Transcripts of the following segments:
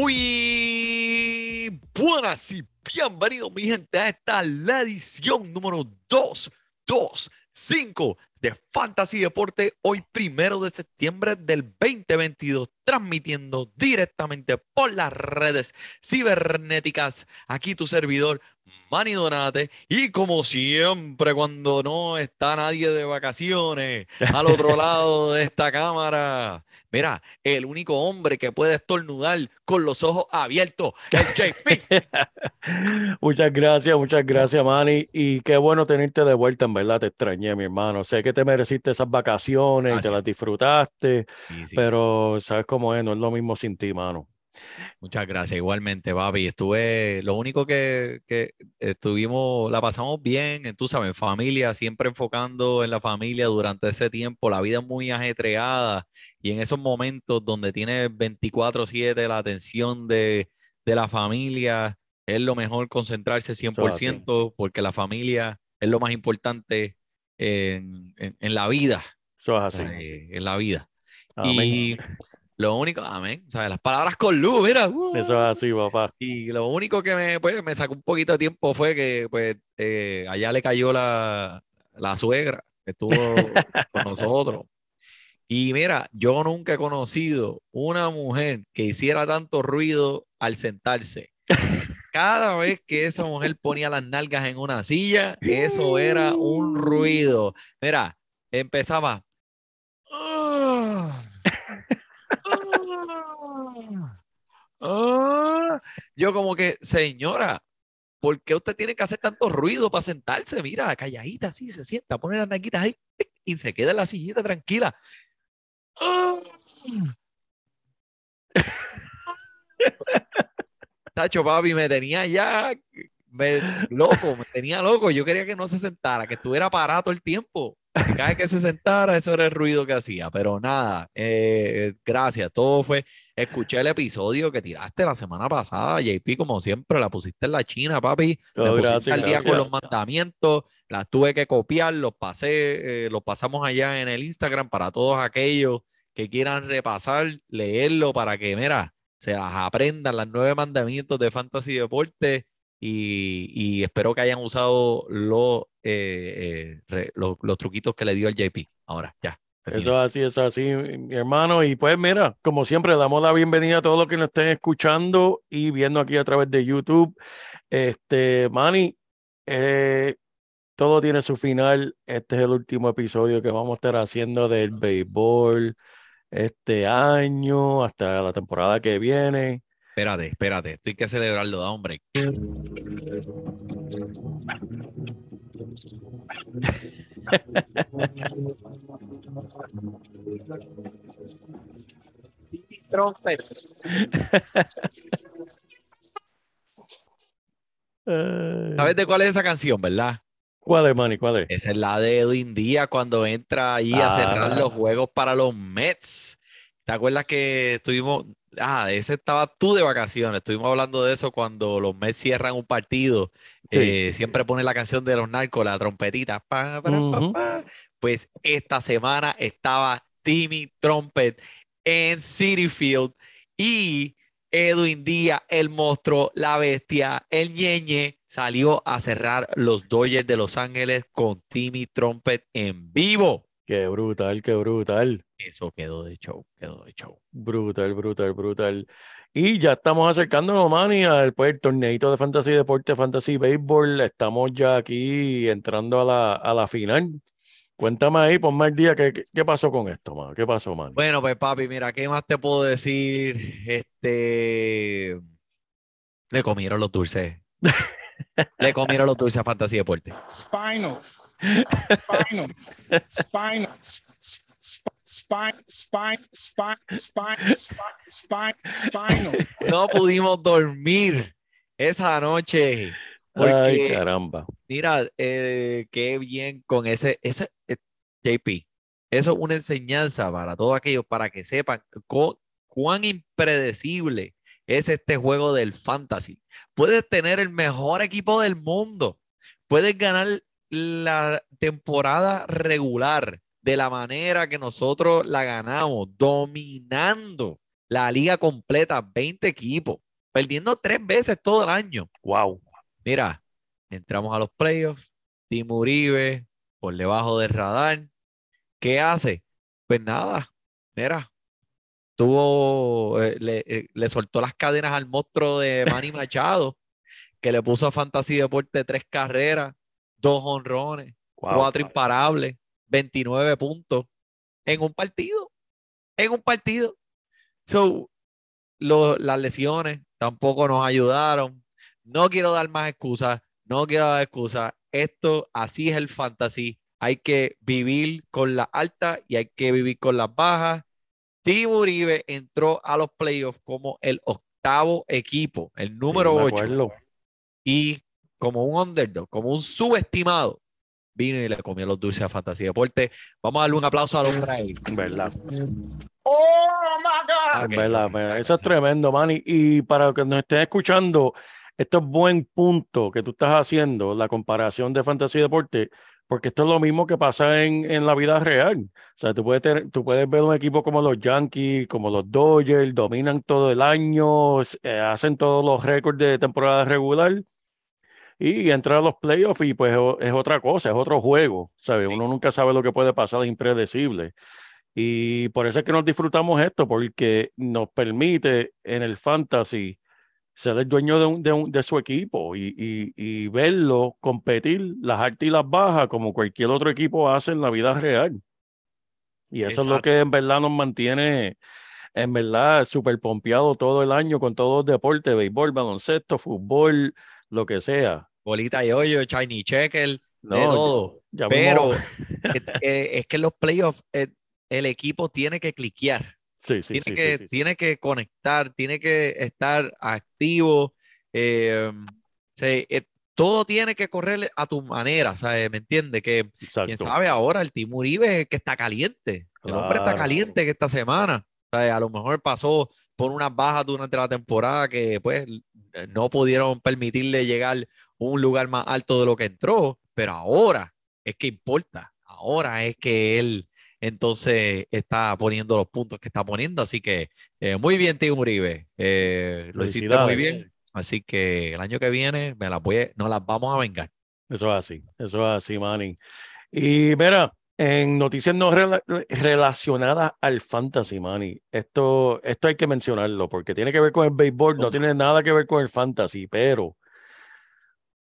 Muy buenas y bienvenidos, mi gente, a esta la edición número 225 de Fantasy Deporte, hoy primero de septiembre del 2022, transmitiendo directamente por las redes cibernéticas. Aquí tu servidor, Manny Donate, y como siempre, cuando no está nadie de vacaciones, al otro lado de esta cámara, mira, el único hombre que puede estornudar con los ojos abiertos, el JP. Muchas gracias, muchas gracias, Manny. Y qué bueno tenerte de vuelta, en verdad, te extrañé, mi hermano. Sé que te mereciste esas vacaciones y te Gracias. las disfrutaste, Sí, sí. pero sabes cómo es, no es lo mismo sin ti, mano. Muchas gracias, igualmente, papi. Estuve, lo único que, que estuvimos, la pasamos bien, tú sabes, en familia, siempre enfocando en la familia durante ese tiempo. La vida es muy ajetreada y en esos momentos donde tienes 24/7 la atención de, de la familia, es lo mejor concentrarse 100% porque la familia es lo más importante en, en- en la vida, Eso es así. eh, en la vida. Amén. Y lo único, amén, o sea, las palabras con luz, mira. uh. Eso es así, papá. Y lo único que me, pues, me sacó un poquito de tiempo fue que pues, eh, allá le cayó la, la suegra que estuvo con nosotros. Y mira, yo nunca he conocido una mujer que hiciera tanto ruido al sentarse. Cada vez que esa mujer ponía las nalgas en una silla, eso era un ruido. Mira, empezaba. Yo como que, señora, ¿por qué usted tiene que hacer tanto ruido para sentarse? Mira, calladita así, se sienta, pone las nalguitas ahí y se queda en la sillita tranquila. Tacho, papi, me tenía ya me- loco, me tenía loco. Yo quería que no se sentara, que estuviera parado todo el tiempo. Cada vez que se sentara, eso era el ruido que hacía. Pero nada, eh, gracias. Todo fue. Escuché el episodio que tiraste la semana pasada, JP, como siempre, la pusiste en la China, papi. Me Oh, pusiste gracias, al día con los mandamientos, las tuve que copiar, los pasé, eh, los pasamos allá en el Instagram para todos aquellos que quieran repasar, leerlo para que, mira, se las aprendan las nueve mandamientos de Fantasy Deporte y, y espero que hayan usado los, eh, eh, los, los truquitos que le dio el JP. Ahora, ya. terminé. Eso es así, eso es así, mi mi hermano. Y pues mira, como siempre, damos la bienvenida a todos los que nos estén escuchando y viendo aquí a través de YouTube. Este, Manny, eh, todo tiene su final. Este es el último episodio que vamos a estar haciendo del béisbol este año hasta la temporada que viene. Espérate, espérate, esto hay que celebrarlo, da hombre. ¿Sabes de cuál es esa canción, verdad? ¿Cuál es, Manny? ¿Cuál es? Esa es la de Edwin Díaz cuando entra ahí a cerrar Ah. los juegos para los Mets. ¿Te acuerdas que estuvimos, ah, ese estaba tú de vacaciones, estuvimos hablando de eso cuando los Mets cierran un partido, Sí. eh, siempre pone la canción de los narcos, la trompetita, pa, pa, Ujú. pa. Pues esta semana estaba Timmy Trumpet en City Field y Edwin Díaz, el monstruo, la bestia, el ñeñe, salió a cerrar los Dodgers de Los Ángeles con Timmy Trumpet en vivo. Qué brutal, qué brutal. Eso quedó de show, quedó de show. Brutal, brutal, brutal. Y ya estamos acercándonos, Manny, al pues, el torneito de Fantasy Deporte, Fantasy Baseball. Estamos ya aquí entrando a la, a la final. Cuéntame ahí, ponme el día, ¿qué, qué, qué pasó con esto, mano? ¿Qué pasó, man? Bueno, pues papi, mira, ¿qué más te puedo decir? Este, le comieron los dulces. Le comieron los dulces a Fantasy Deporte. Spinal. Spinal. Spinal. Spine, spine, spine, spine, spine, spine, spinal. No pudimos dormir esa noche. Ay, Porque, caramba. mira, eh, qué bien con ese, ese eh, JP. Eso es una enseñanza para todos aquellos, para que sepan cuán impredecible es este juego del fantasy. Puedes tener el mejor equipo del mundo. Puedes ganar la temporada regular de la manera que nosotros la ganamos, dominando la liga completa, 20 equipos, perdiendo tres veces todo el año. Wow. Mira, entramos a los playoffs, Tim Uribe por debajo del radar. ¿Qué hace? Pues nada, mira, tuvo, eh, le, eh, le soltó las cadenas al monstruo de Manny Machado, que le puso a Fantasy Deporte tres carreras, dos honrones, Wow. cuatro imparables, 29 puntos en un partido, en un partido. So, lo- las lesiones tampoco nos ayudaron. No quiero dar más excusas, no quiero dar excusas. Esto, así es el fantasy. Hay que vivir con las altas y hay que vivir con las bajas. Tim Uribe entró a los playoffs como el octavo equipo, el número Sí, me 8 acuerdo. y como un underdog, como un subestimado, vino y le comió los dulces a Fantasy Deporte. Vamos a darle un aplauso a los ahí. ¿Verdad? Oh my God. Ok, Es verdad, Eso es tremendo, Manny. Y para los que nos estén escuchando, esto es buen punto que tú estás haciendo, la comparación de fantasy y deporte, porque esto es lo mismo que pasa en, en la vida real. O sea, tú puedes, tener- tú puedes ver un equipo como los Yankees, como los Dodgers, dominan todo el año, eh, hacen todos los récords de temporada regular y entran a los playoffs y pues es otra cosa, es otro juego, ¿sabes? Sí. Uno nunca sabe lo que puede pasar, es impredecible. Y por eso es que nos disfrutamos esto, porque nos permite en el fantasy ser el dueño de, un- de, un- de su equipo y, y- y verlo competir las altas y las bajas como cualquier otro equipo hace en la vida real. Y eso es lo Exacto. que en verdad nos mantiene, en verdad, súper pompeado todo el año con todos los deportes, béisbol, baloncesto, fútbol, lo que sea. Bolita y hoyo, shiny checker, No, de ya- todo. ya Pero mismo- eh, eh, es que en los playoffs eh, el equipo tiene que cliquear. Sí, sí, tiene, sí, que, tiene que conectar, tiene que estar activo. eh, se- eh, todo tiene que correr a tu manera, ¿sabes? ¿Me entiendes? Que quién Exacto. sabe ahora, el Team Uribe es que está caliente. El hombre está caliente que esta semana. ¿sabes? A lo mejor pasó por unas bajas durante la temporada que pues no pudieron permitirle llegar a un lugar más alto de lo que entró, pero ahora es que importa. Ahora es que él entonces está poniendo los puntos que está poniendo. Así que eh, muy bien, Tío Uribe. Eh, lo hiciste muy bien. Así que el año que viene me las voy a- nos las vamos a vengar. Eso es así, eso es así, Manny. Y mira, en noticias no rela- relacionadas al fantasy, Manny, esto, esto hay que mencionarlo porque tiene que ver con el béisbol, no tiene nada que ver con el fantasy, pero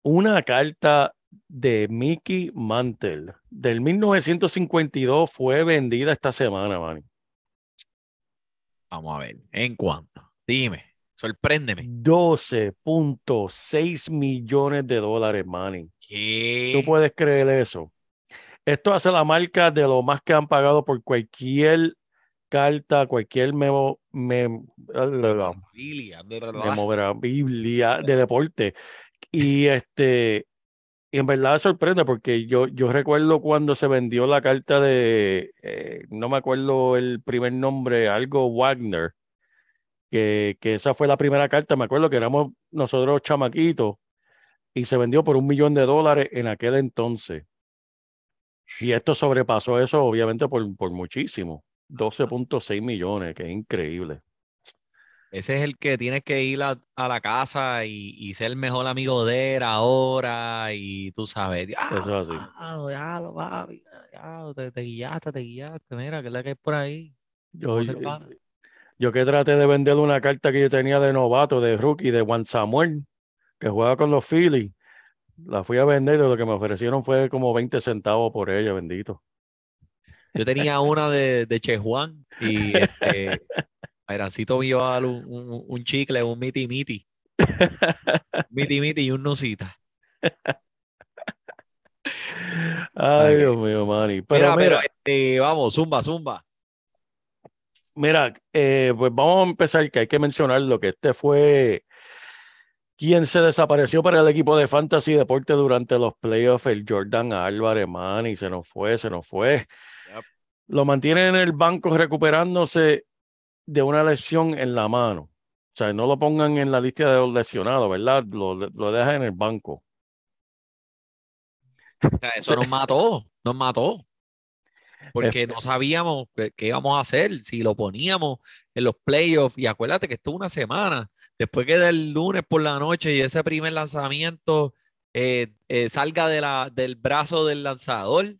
una carta de Mickey Mantle del 1952 fue vendida esta semana, Manny. Vamos a ver. ¿En cuánto? Dime. Sorpréndeme. 12.6 millones de dólares, Manny. ¿Qué? ¿Tú puedes creer eso? Esto hace la marca de lo más que han pagado por cualquier carta, cualquier memo, mem- memorabilia de deporte. Y este, y en verdad sorprende porque yo, yo recuerdo cuando se vendió la carta de, eh, no me acuerdo el primer nombre, algo Wagner, que, que esa fue la primera carta, me acuerdo que éramos nosotros chamaquitos y se vendió por un millón de dólares en aquel entonces. Y esto sobrepasó eso obviamente por, por muchísimo, 12.6 millones, que es increíble. Ese es el que tienes que ir a, a la casa y, y ser el mejor amigo de él ahora y tú sabes. Eso es así. papi, diablo, te, te guiaste, te guiaste. Mira, que es la que hay por ahí. Yo, yo- que traté de vender una carta que yo tenía de novato, de rookie, de Juan Samuel, que juega con los Phillies. La fui a vender y lo que me ofrecieron fue como 20 centavos por ella, bendito. Yo tenía una de, de Che Juan y este, Airancito me iba a dar un, un- un chicle, un miti miti. Miti miti y un nusita. Ay. Dios mío, Manny. Pero Mira, mira, pero este, vamos, zumba, zumba. Mira, eh, pues vamos a empezar, que hay que mencionar lo que este fue quien se desapareció para el equipo de Fantasy Deporte durante los playoffs, el Jordan Álvarez, man, y se nos fue, se nos fue. Yep. Lo mantienen en el banco recuperándose de una lesión en la mano. O sea, no lo pongan en la lista de los lesionados, ¿verdad? Lo, lo dejan en el banco. O sea, eso nos mató, nos mató. Porque no sabíamos qué, íbamos a hacer, si lo poníamos en los playoffs. Y acuérdate que esto es una semana. Después que del lunes por la noche y ese primer lanzamiento eh, eh, salga de la, del brazo del lanzador,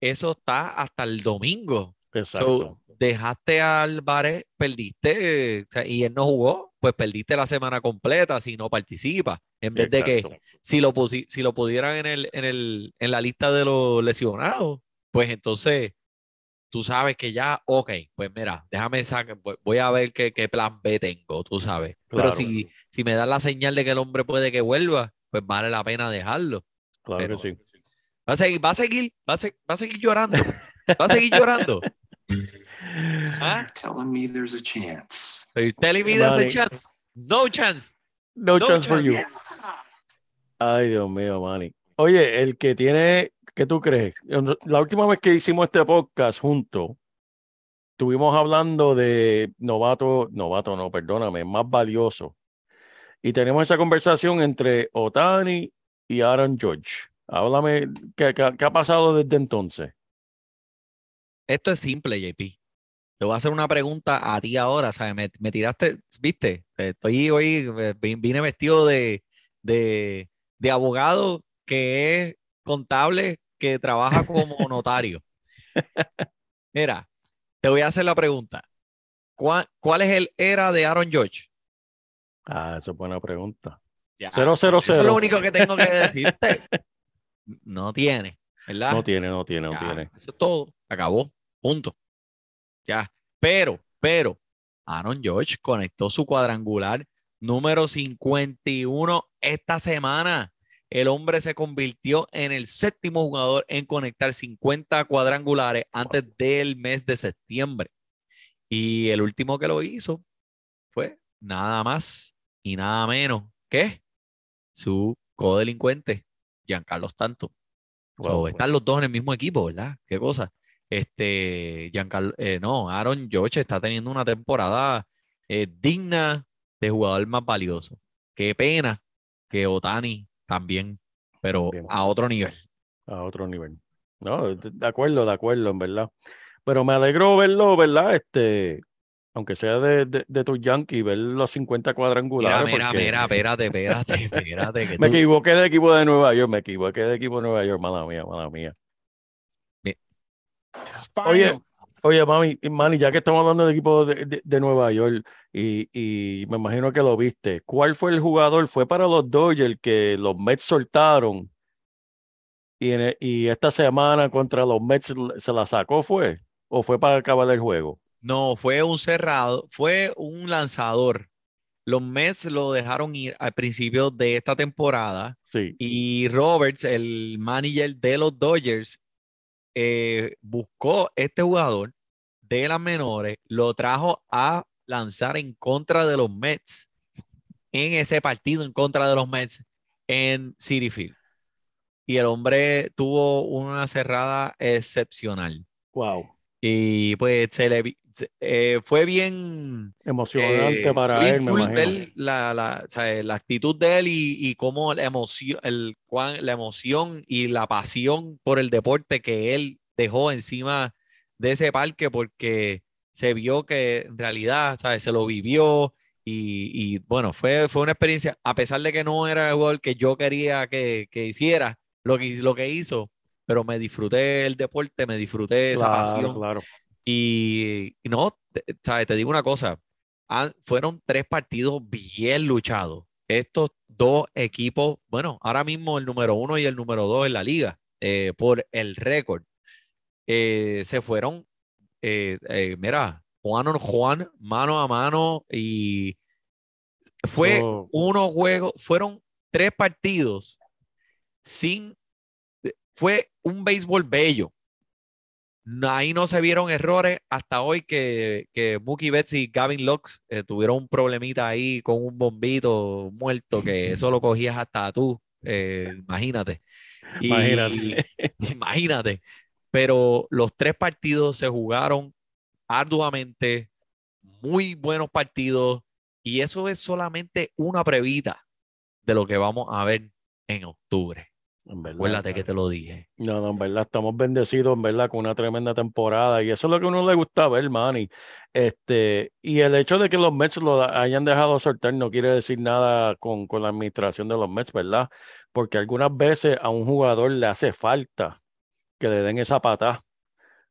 eso está hasta el domingo. Exacto. So, dejaste a Álvarez, perdiste, eh, o sea, y él no jugó, pues perdiste la semana completa si no participa. En vez de que si lo, si lo pudieran en, el, en, el, en la lista de los lesionados, pues entonces tú sabes que ya, ok, pues mira, déjame sacar, voy- a ver qué, qué plan B tengo, tú sabes. Pero si, si me dan la señal de que el hombre puede que vuelva, pues vale la pena dejarlo. Claro pero- que sí. Va a seguir, va a seguir, va a, va a seguir llorando. Va a seguir llorando. ¿Ah? telling me there's a chance. Are you telling me there's a chance? No chance. No, No chance for chance. you. Ay, Dios mío, Manny. Oye, el que tiene, ¿qué tú crees? La última vez que hicimos este podcast juntos, estuvimos hablando de novato, novato no, perdóname, más valioso. Y tenemos esa conversación entre Otani y Aaron George. Háblame, ¿qué, qué- qué ha pasado desde entonces? Esto es simple, JP. Te voy a hacer una pregunta a ti ahora, ¿sabes? Me, me tiraste, ¿viste? Estoy hoy, eh, vi- vine vestido de, de, de abogado que es contable, que trabaja como notario. Mira, te voy a hacer la pregunta. ¿Cuál, cuál es el era de Aaron George? Ah, esa es buena pregunta. Ya, Cero, cero, Eso es lo único que tengo que decirte. No tiene, ¿verdad? No tiene, no tiene, no Ya, tiene. Eso es todo. Acabó. Punto. Ya. Pero, pero, Aaron George conectó su cuadrangular número 51 esta semana. El hombre se convirtió en el séptimo jugador en conectar 50 cuadrangulares antes del mes de septiembre. Y el último que lo hizo fue nada más y nada menos que su codelincuente, Giancarlo Stanton. So, Wow. están los dos en el mismo equipo, ¿verdad? Qué cosa. Este, Giancarlo, eh, no, Aaron George está teniendo una temporada eh, digna de jugador más valioso. Qué pena que Otani también, pero a otro nivel. a otro nivel. No, de acuerdo, de acuerdo, en verdad. Pero me alegro verlo, ¿verdad? Este, aunque sea de, de, de tus Yankees, ver los 50 Mira, cuadrangulares. mira, porque mira, espérate, espérate, espérate. que Me tú- equivoqué de equipo de Nueva York, me equivoqué de equipo de Nueva York, mala mía, mala mía. Oye, oye, mami, Manny, ya que estamos hablando del equipo de, de- de Nueva York y, y me imagino que lo viste, ¿cuál fue el jugador? Fue para los Dodgers que los Mets soltaron y, en e- y esta semana contra los Mets se la sacó, ¿fue? ¿O fue para acabar el juego? No, fue un cerrado, fue un lanzador. Los Mets lo dejaron ir al principio de esta temporada Sí, y Roberts, el manager de los Dodgers, eh, buscó este jugador de las menores, lo trajo a lanzar en contra de los Mets en ese partido en contra de los Mets en City Field. Y el hombre tuvo una cerrada excepcional. wow, Y pues se le eh, fue bien, emocionante eh, para bien él, me cool imagino. ver la, la, o sea, la actitud de él y, y cómo la emoción, el, la emoción y la pasión por el deporte que él dejó encima de ese parque porque se vio que en realidad, ¿sabes? Se lo vivió y, y, bueno, fue, fue una experiencia, a pesar de que no era el jugador que yo quería que, que hiciera lo que, lo que hizo, pero me disfruté el deporte, me disfruté esa Claro, pasión claro. Y, y no, te, ¿sabes? te digo una cosa, han- fueron tres partidos bien luchados. Estos dos equipos, bueno, ahora mismo el número uno y el número dos en la liga, eh, por el récord, eh, se fueron, eh, mira, Juan Juan, mano a mano, y fue Oh. unos juegos, fueron tres partidos sin, fue un béisbol bello. Ahí no se vieron errores hasta hoy que, que Mookie Betts y Gavin Lux eh, tuvieron un problemita ahí con un bombito muerto que eso lo cogías hasta tú, eh, imagínate. Y- Imagínate. imagínate. Pero los tres partidos se jugaron arduamente, muy buenos partidos, y eso es solamente una previta de lo que vamos a ver en octubre. En verdad. Acuérdate que te lo dije. No, no, en verdad, estamos bendecidos, en verdad, con una tremenda temporada. Y eso es lo que a uno le gusta ver, Manny. Este, y el hecho de que los Mets lo hayan dejado soltar no quiere decir nada con, con la administración de los Mets, ¿verdad? Porque algunas veces a un jugador le hace falta que le den esa patada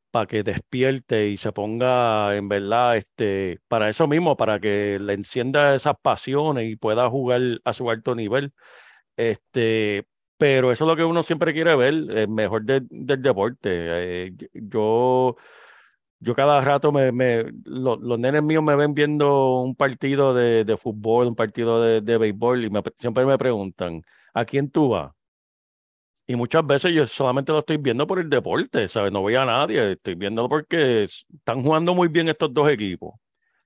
para que despierte y se ponga, en verdad, este, para eso mismo, para que le encienda esas pasiones y pueda jugar a su alto nivel. Este, pero eso es lo que uno siempre quiere ver, el mejor de- del deporte. Eh, yo, yo cada rato me, me lo- los nenes míos me ven viendo un partido de, de fútbol, un partido de, de béisbol y me pre- siempre me preguntan, ¿a quién tú vas? Y muchas veces yo solamente lo estoy viendo por el deporte, ¿sabes? No voy a nadie, estoy viéndolo porque es- están jugando muy bien estos dos equipos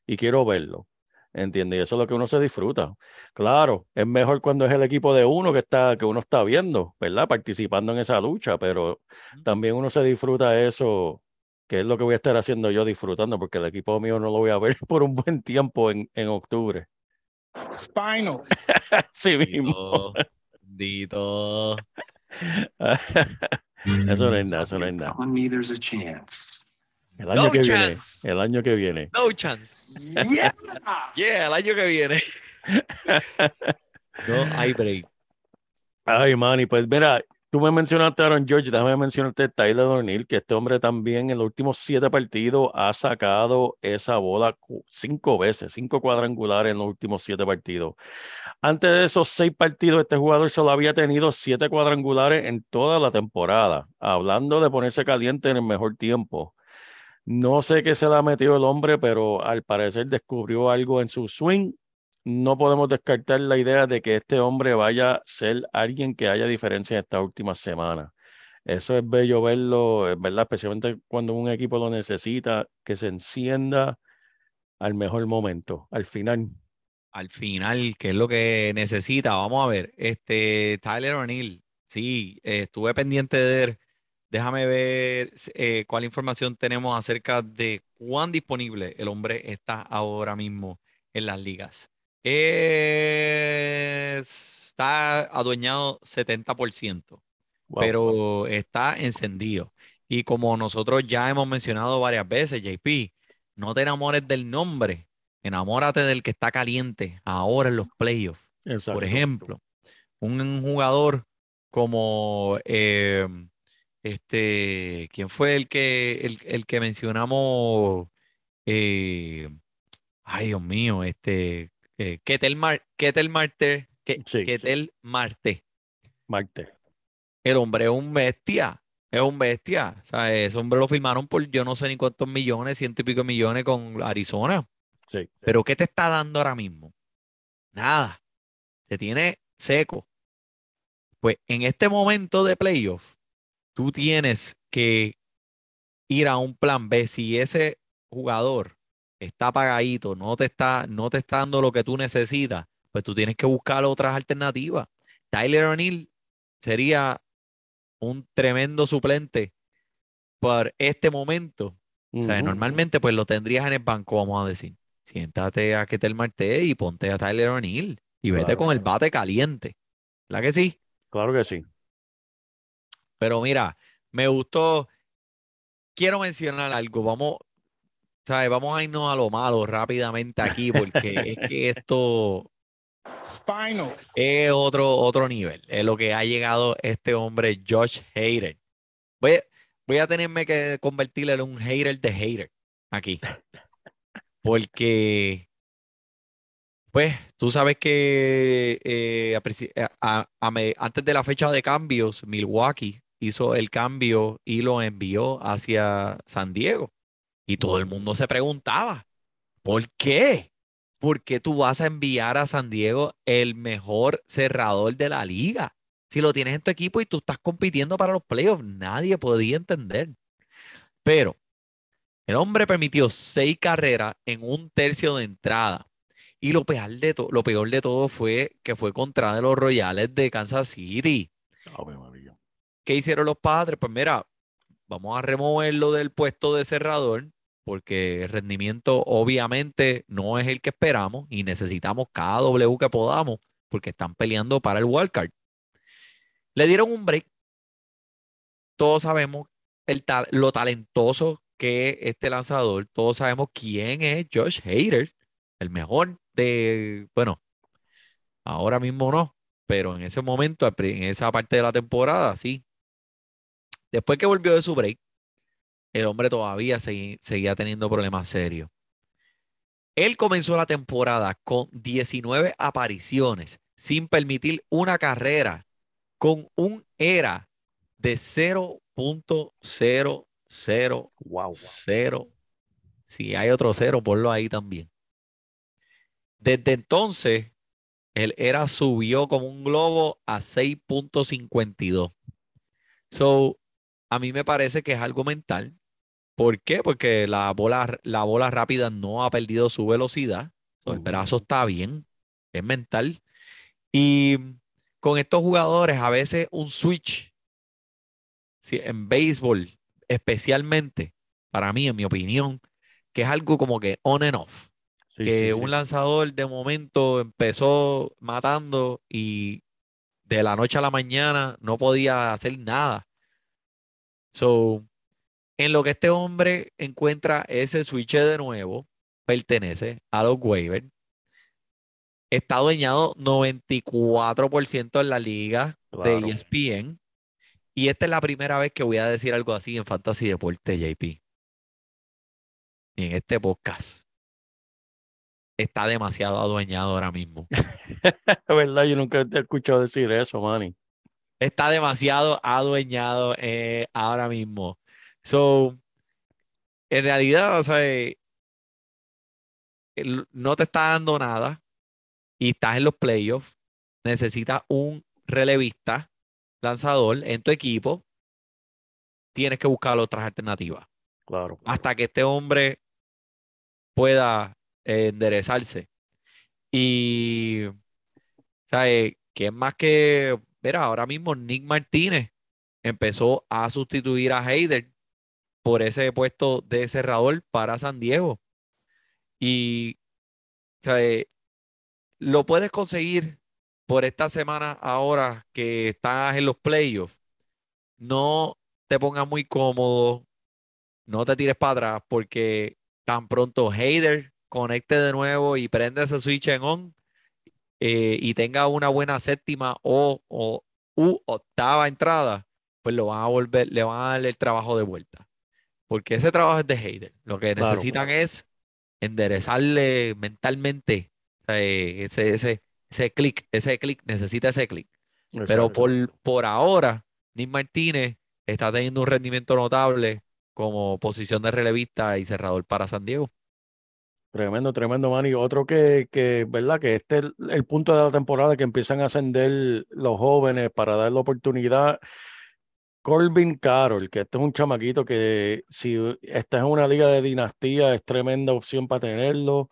y quiero verlo. ¿Entiendes? Y eso es lo que uno se disfruta. Claro, es mejor cuando es el equipo de uno que está, que uno está viendo, ¿verdad? Participando en esa lucha, pero también uno se disfruta eso, que es lo que voy a estar haciendo yo disfrutando, porque el equipo mío no lo voy a ver por un buen tiempo en, en octubre. Spinal. Sí mismo. Dito. Eso no es nada, eso no es nada. El año No que viene, chance. el año que viene. No chance. Yeah. Yeah, el año que viene. No hay break. Ay, Manny, pues mira, tú me mencionaste a Aaron George, déjame mencionarte a Tyler O'Neill, que este hombre también en los últimos siete partidos ha sacado esa bola cinco veces, cinco cuadrangulares en los últimos siete partidos. Antes de esos seis partidos, este jugador solo había tenido siete cuadrangulares en toda la temporada, hablando de ponerse caliente en el mejor tiempo. No sé qué se le ha metido el hombre, pero al parecer descubrió algo en su swing no podemos descartar la idea de que este hombre vaya a ser alguien que haya diferencia en estas últimas semanas. Eso es bello verlo, verdad, especialmente cuando un equipo lo necesita, que se encienda al mejor momento, al final. Al final, ¿qué es lo que necesita? Vamos a ver. Este, Tyler O'Neill, sí, estuve pendiente de él. Déjame ver eh, cuál información tenemos acerca de cuán disponible el hombre está ahora mismo en las ligas. Eh, está adueñado 70%, Wow. pero está encendido. Y como nosotros ya hemos mencionado varias veces, JP, no te enamores del nombre, enamórate del que está caliente ahora en los playoffs. Exacto. Por ejemplo, un jugador como eh, este, ¿quién fue el que el, el que mencionamos? Eh, ay, Dios mío, este eh, Ketel, Mar- Ketel Marte, Sí, sí. Ketel Marte. Marte. El hombre es un bestia, es un bestia. O sea, ese hombre lo firmaron por yo no sé ni cuántos millones, ciento y pico millones con Arizona. Sí. Pero ¿qué te está dando ahora mismo? Nada. Te tiene seco. Pues en este momento de playoff, tú tienes que ir a un plan B. Si ese jugador está apagadito, no te está, no te está dando lo que tú necesitas, pues tú tienes que buscar otras alternativas. Tyler O'Neill sería un tremendo suplente por este momento. O sea, normalmente pues lo tendrías en el banco, vamos a decir. Siéntate a Ketel Marte y ponte a Tyler O'Neill y vete Claro. con el bate caliente. ¿La que sí? Claro que sí. Pero mira, me gustó. Quiero mencionar algo. Vamos, ¿sabes? Vamos a irnos a lo malo rápidamente aquí porque es que esto Spinal. es otro, otro nivel. Es lo que ha llegado este hombre, Josh Hader. Voy, a- voy a tenerme que convertirle en un hater de hater aquí. Porque Pues tú sabes que eh, a a- antes de la fecha de cambios, Milwaukee hizo el cambio y lo envió hacia San Diego. Y todo el mundo se preguntaba, ¿por qué? ¿Por qué tú vas a enviar a San Diego el mejor cerrador de la liga? Si lo tienes en tu equipo y tú estás compitiendo para los playoffs, nadie podía entender. Pero el hombre permitió seis carreras en un tercio de entrada. Y lo peor de, lo peor de todo fue que fue contra de los Royales de Kansas City. María. ¿Qué hicieron los padres? Pues mira, vamos a removerlo del puesto de cerrador porque el rendimiento obviamente no es el que esperamos y necesitamos cada W que podamos porque están peleando para el wildcard. Le dieron un break. Todos sabemos el ta- lo talentoso que es este lanzador. Todos sabemos quién es Josh Hader, el mejor de, bueno, ahora mismo no, pero en ese momento, en esa parte de la temporada, sí. Después que volvió de su break, el hombre todavía seguía teniendo problemas serios. Él comenzó la temporada con 19 apariciones, sin permitir una carrera, con un ERA de 0.000. Wow. Si hay otro cero, ponlo ahí también. Desde entonces, el ERA subió como un globo a 6.52. So, a mí me parece que es algo mental. ¿Por qué? Porque la bola, la bola rápida no ha perdido su velocidad. El brazo está bien, es mental. Y con estos jugadores, a veces un switch, sí, en béisbol especialmente, para mí, en mi opinión, que es algo como que on and off Sí, que sí, un sí. lanzador de momento empezó matando y de la noche a la mañana no podía hacer nada. So, en lo que este hombre encuentra ese switch de nuevo, pertenece a los waivers. Está dueñado 94% en la liga de. ESPN. Y esta es la primera vez que voy a decir algo así en Fantasy Deporte, JP. Y en este podcast. Está demasiado adueñado ahora mismo. Verdad, yo nunca te he escuchado decir eso, Manny. Está demasiado adueñado eh, ahora mismo. So, en realidad, o sea, eh, no te está dando nada y estás en los playoffs. Necesitas un relevista lanzador en tu equipo. Tienes que buscar otras alternativas Claro. hasta que este hombre pueda eh, enderezarse. Y, ¿sabes? Que es más que, mira, ahora mismo Nick Martínez empezó a sustituir a Heider por ese puesto de cerrador para San Diego. Y. Lo puedes conseguir por esta semana ahora que estás en los playoffs. No te pongas muy cómodo, no te tires para atrás porque tan pronto Heider conecte de nuevo y prenda ese switch en on eh, y tenga una buena séptima o, o u octava entrada, pues lo van a volver, le van a dar el trabajo de vuelta. Porque ese trabajo es de Heider. Lo que Claro. necesitan es enderezarle mentalmente eh, ese, ese, ese clic, ese clic, necesita ese clic. Pero por, por ahora, Nick Martínez está teniendo un rendimiento notable como posición de relevista y cerrador para San Diego. Tremendo, tremendo, Manny. Otro que, que, ¿verdad? Que este es el, punto de la temporada que empiezan a ascender los jóvenes para dar la oportunidad. Corbin Carroll, que este es un chamaquito que si estás en una liga de dinastía es tremenda opción para tenerlo.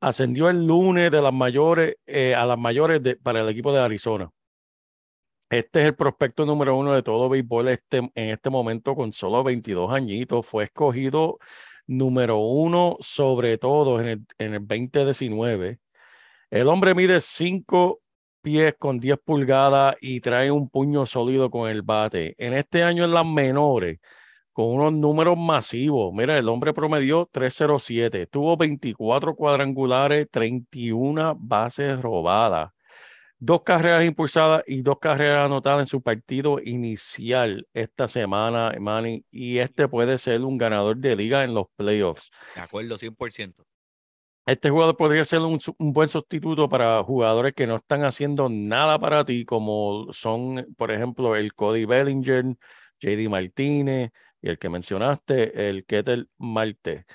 Ascendió el lunes de las mayores eh, a las mayores de- para el equipo de Arizona. Este es el prospecto número uno de todo béisbol este, en este momento con solo 22 añitos. Fue escogido número uno sobre todo en el, en el 2019. El hombre mide 5 pies con 10 pulgadas y trae un puño sólido con el bate. En este año en las menores, con unos números masivos. Mira, el hombre promedió 307, tuvo 24 cuadrangulares, 31 bases robadas, dos carreras impulsadas y dos carreras anotadas en su partido inicial esta semana, Manny, y este puede ser un ganador de liga en los playoffs. De acuerdo, 100%. Este jugador podría ser un, buen sustituto para jugadores que no están haciendo nada para ti, como son, por ejemplo, el Cody Bellinger, JD Martínez y el que mencionaste, el Ketel Marte.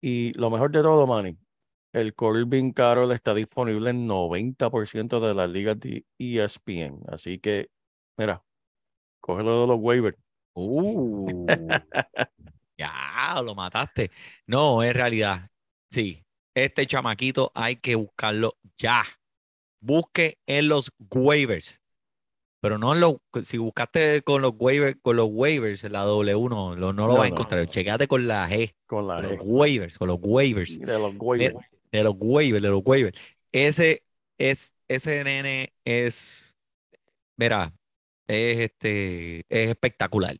Y lo mejor de todo, Manny, el Corbin Carroll está disponible en 90% de las ligas de ESPN. Así que, mira, cógelo de los waivers. Uh, ya, lo mataste. No, en realidad, sí. Este chamaquito hay que buscarlo ya. Busque en los waivers. Pero no en los, si buscaste con los waivers, con los waivers, la W no, lo- no lo No, vas a encontrar. no. Checate con la G, Con la con los G. waivers, con los waivers. De los waivers. De los waivers, de los waivers. Ese es, ese nene es, mira, es este, es espectacular.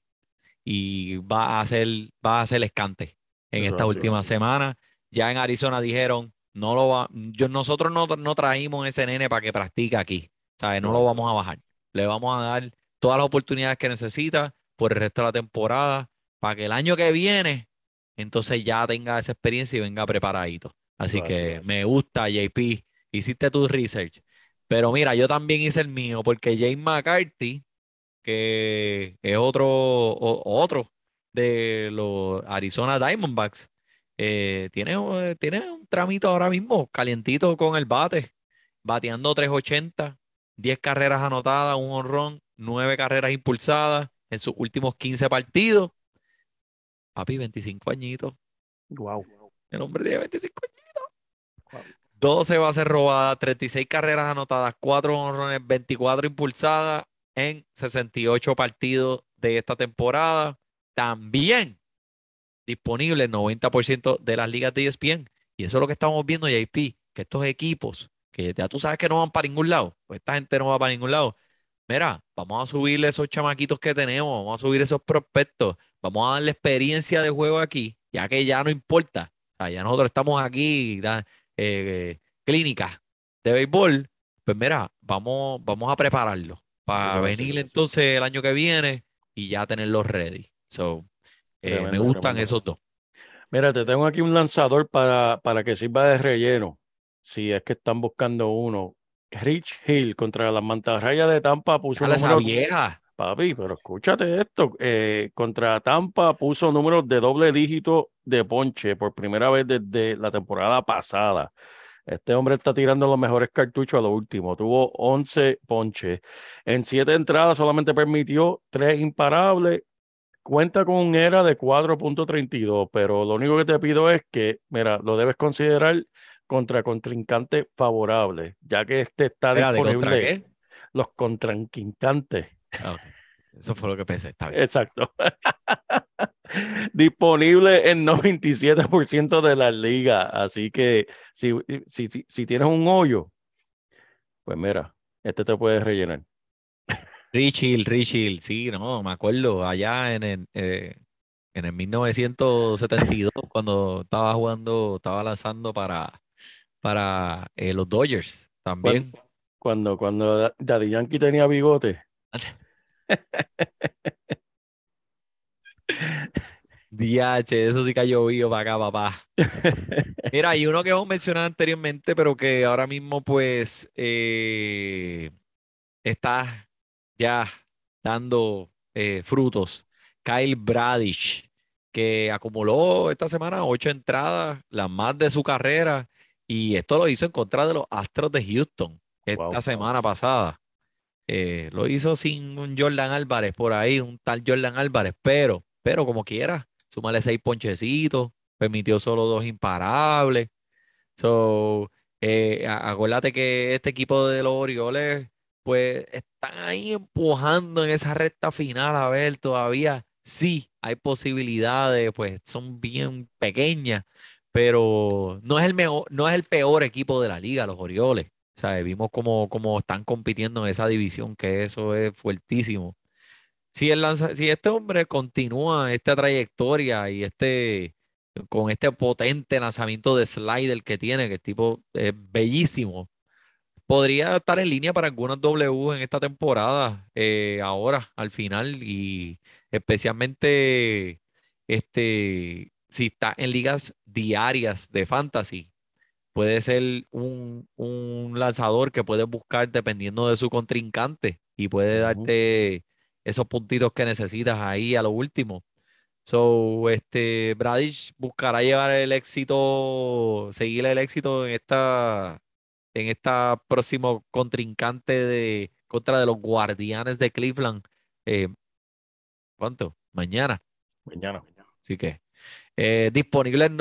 Y va a hacer, va a hacer escante en Eso esta así, última así. semana. Ya en Arizona dijeron, no lo va, yo, nosotros no, no traímos ese nene para que practique aquí. ¿Sabes? No lo vamos a bajar. Le vamos a dar todas las oportunidades que necesita por el resto de la temporada para que el año que viene entonces ya tenga esa experiencia y venga preparadito. Así que me gusta, JP. Hiciste tu research. Pero mira, yo también hice el mío porque James McCarthy, que es otro, o- otro de los Arizona Diamondbacks, eh, tiene, tiene un tramito ahora mismo calientito con el bate, bateando 380, 10 carreras anotadas, un honrón, 9 carreras impulsadas en sus últimos 15 partidos. Papi, 25 añitos. Wow. El hombre tiene 25 añitos. 12 bases robadas, 36 carreras anotadas, 4 honrones, 24 impulsadas en 68 partidos de esta temporada. También disponible en 90% de las ligas de ESPN. Y eso es lo que estamos viendo, JP, que estos equipos, que ya tú sabes que no van para ningún lado, pues esta gente no va para ningún lado. Mira, vamos a subirle esos chamaquitos que tenemos, vamos a subir esos prospectos, vamos a darle experiencia de juego aquí, ya que ya no importa. Ya nosotros estamos aquí, eh, clínica de béisbol, pues mira, vamos, vamos a prepararlo para venir así. entonces el año que viene y ya tenerlos ready. So, eh, me Tremendo, gustan tremendo. esos dos. Mira, te tengo aquí un lanzador para, para que sirva de relleno. Si es que están buscando uno. Rich Hill contra las mantarrayas de Tampa puso Dale esa vieja. Papi, pero escúchate esto. eh, contra Tampa puso números de doble dígito de ponche por primera vez desde la temporada pasada. Este hombre está tirando los mejores cartuchos a lo último. Tuvo 11 ponches. En siete entradas solamente permitió tres imparables. Cuenta con un era de 4.32, pero lo único que te pido es que, mira, lo debes considerar contra contrincantes favorables, ya que este está Espérate, ¿contra disponible. qué? Los contrincantes. Ah. Eso fue lo que pensé. Está bien. Exacto. Disponible en 97% de las ligas. Así que si, si, si, si tienes un hoyo, pues mira, este te puedes rellenar. Richie, Richie, sí, no, me acuerdo allá en el, eh, en el 1972 cuando estaba jugando, estaba lanzando para, para eh, los Dodgers también. Cuando, cuando Da- Daddy Yankee tenía bigote. DH, eso sí que ha llovido para acá, papá. Mira, hay uno que hemos mencionado anteriormente, pero que ahora mismo, pues, eh, está ya dando eh, frutos. Kyle Bradish, que acumuló esta semana ocho entradas, las más de su carrera, y esto lo hizo en contra de los Astros de Houston esta Wow. semana pasada. Eh, lo hizo sin un Jordan Álvarez por ahí, un tal Jordan Álvarez, pero, pero como quiera, súmale seis ponchecitos, permitió solo dos imparables. So, eh, acuérdate que este equipo de los Orioles, pues están ahí empujando en esa recta final. A ver, todavía sí hay posibilidades, pues son bien pequeñas, pero no es el mejor, no es el peor equipo de la liga, los Orioles. Sea, vimos cómo, cómo están compitiendo en esa división, que eso es fuertísimo. Si, el lanza- si este hombre continúa esta trayectoria y este, con este potente lanzamiento de slider que tiene, que tipo es bellísimo, podría estar en línea para algunos W en esta temporada, eh, ahora, al final, y especialmente este, si está en ligas diarias de fantasy, puede ser un, un lanzador que puedes buscar dependiendo de su contrincante y puede darte esos puntitos que necesitas ahí a lo último. So, este, Bradish buscará llevar el éxito, seguir el éxito en esta, en esta próximo contrincante de contra de los Guardianes de Cleveland. Eh, ¿cuánto? Mañana. Mañana. Así que eh, disponible en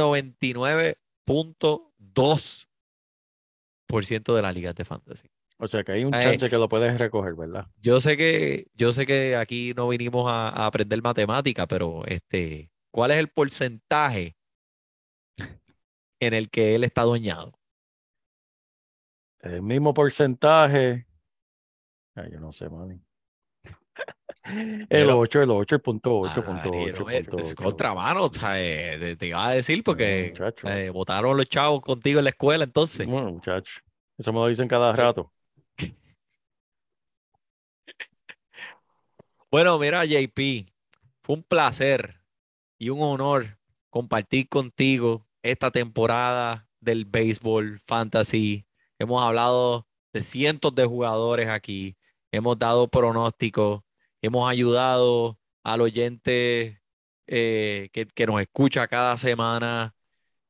99.2% de las ligas de fantasy. O sea que hay un chance que lo puedes recoger, ¿verdad? Yo sé que, yo sé que aquí no vinimos a, a aprender matemática, pero este, ¿cuál es el porcentaje en el que él está dueñado? El mismo porcentaje. Ay, yo no sé, mami. El Pero- 8, el 8, el punto 8, Ah, punto 8, no, es- punto es 8. contra mano, o sea, eh, te, iba a decir porque eh, votaron los chavos contigo en la escuela, entonces. Bueno, muchacho. Eso me lo dicen cada rato. Bueno, mira, JP, fue un placer y un honor compartir contigo esta temporada del béisbol fantasy. Hemos hablado de cientos de jugadores aquí, hemos dado pronósticos, hemos ayudado al oyente eh, que, que nos escucha cada semana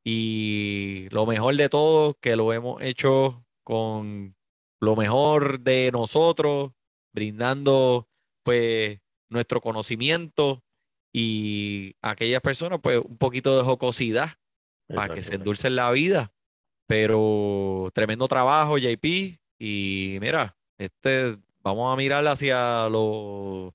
y lo mejor de todo, que lo hemos hecho con lo mejor de nosotros, brindando pues nuestro conocimiento y a aquellas personas pues un poquito de jocosidad para que se endulcen la vida. Pero tremendo trabajo, JP. Y mira, este, vamos a mirar hacia los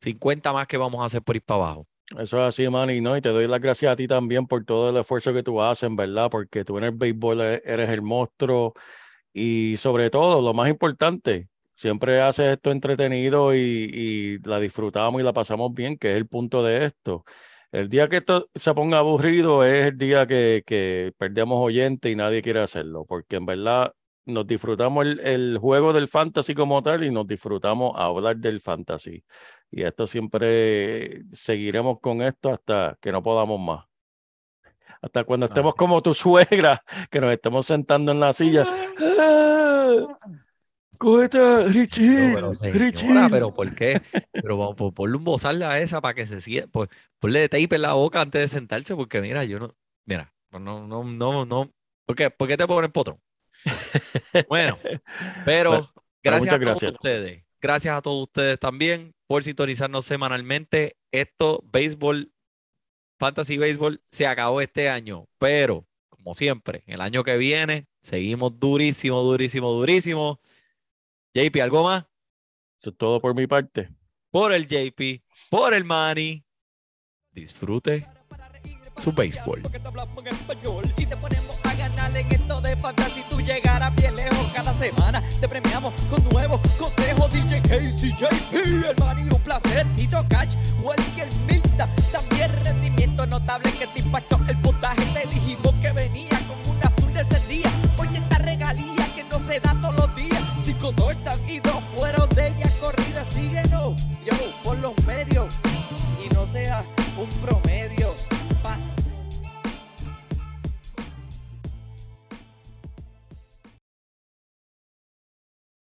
50 más que vamos a hacer por ir para abajo. Eso es así, Manny, ¿no? Y te doy las gracias a ti también por todo el esfuerzo que tú haces, ¿verdad? Porque tú en el béisbol e- eres el monstruo y sobre todo, lo más importante, siempre haces esto entretenido y, y la disfrutamos y la pasamos bien, que es el punto de esto. El día que esto se ponga aburrido es el día que, que perdemos oyente y nadie quiere hacerlo, porque en verdad nos disfrutamos el, el juego del fantasy como tal y nos disfrutamos hablar del fantasy. Y esto siempre seguiremos con esto hasta que no podamos más. Hasta cuando estemos Así. como tu suegra, que nos estemos sentando en la silla. ¡Ah! ¡Cógete, Richie! No, pero Richie. pero ¿por qué? Pero vamos, por- ponle un bozal a esa para que se sienta, pues, ponle tape en la boca antes de sentarse, porque mira, yo no, mira, no, no, no, no, ¿por qué, por qué te pones potrón? Bueno, pero Bueno, gracias a todos gracias. ustedes, gracias a todos ustedes también por sintonizarnos semanalmente. Esto, béisbol, fantasy béisbol, se acabó este año, pero como siempre, el año que viene seguimos durísimo, durísimo, durísimo. JP, ¿algo más? Eso es todo por mi parte. por el JP, por el Manny. Disfrute su béisbol. Semana. Te premiamos con nuevos consejos. DJ Casey, JP, el Manny, un placer. Tito Cash, Welker Milta. También rendimiento notable que te impactó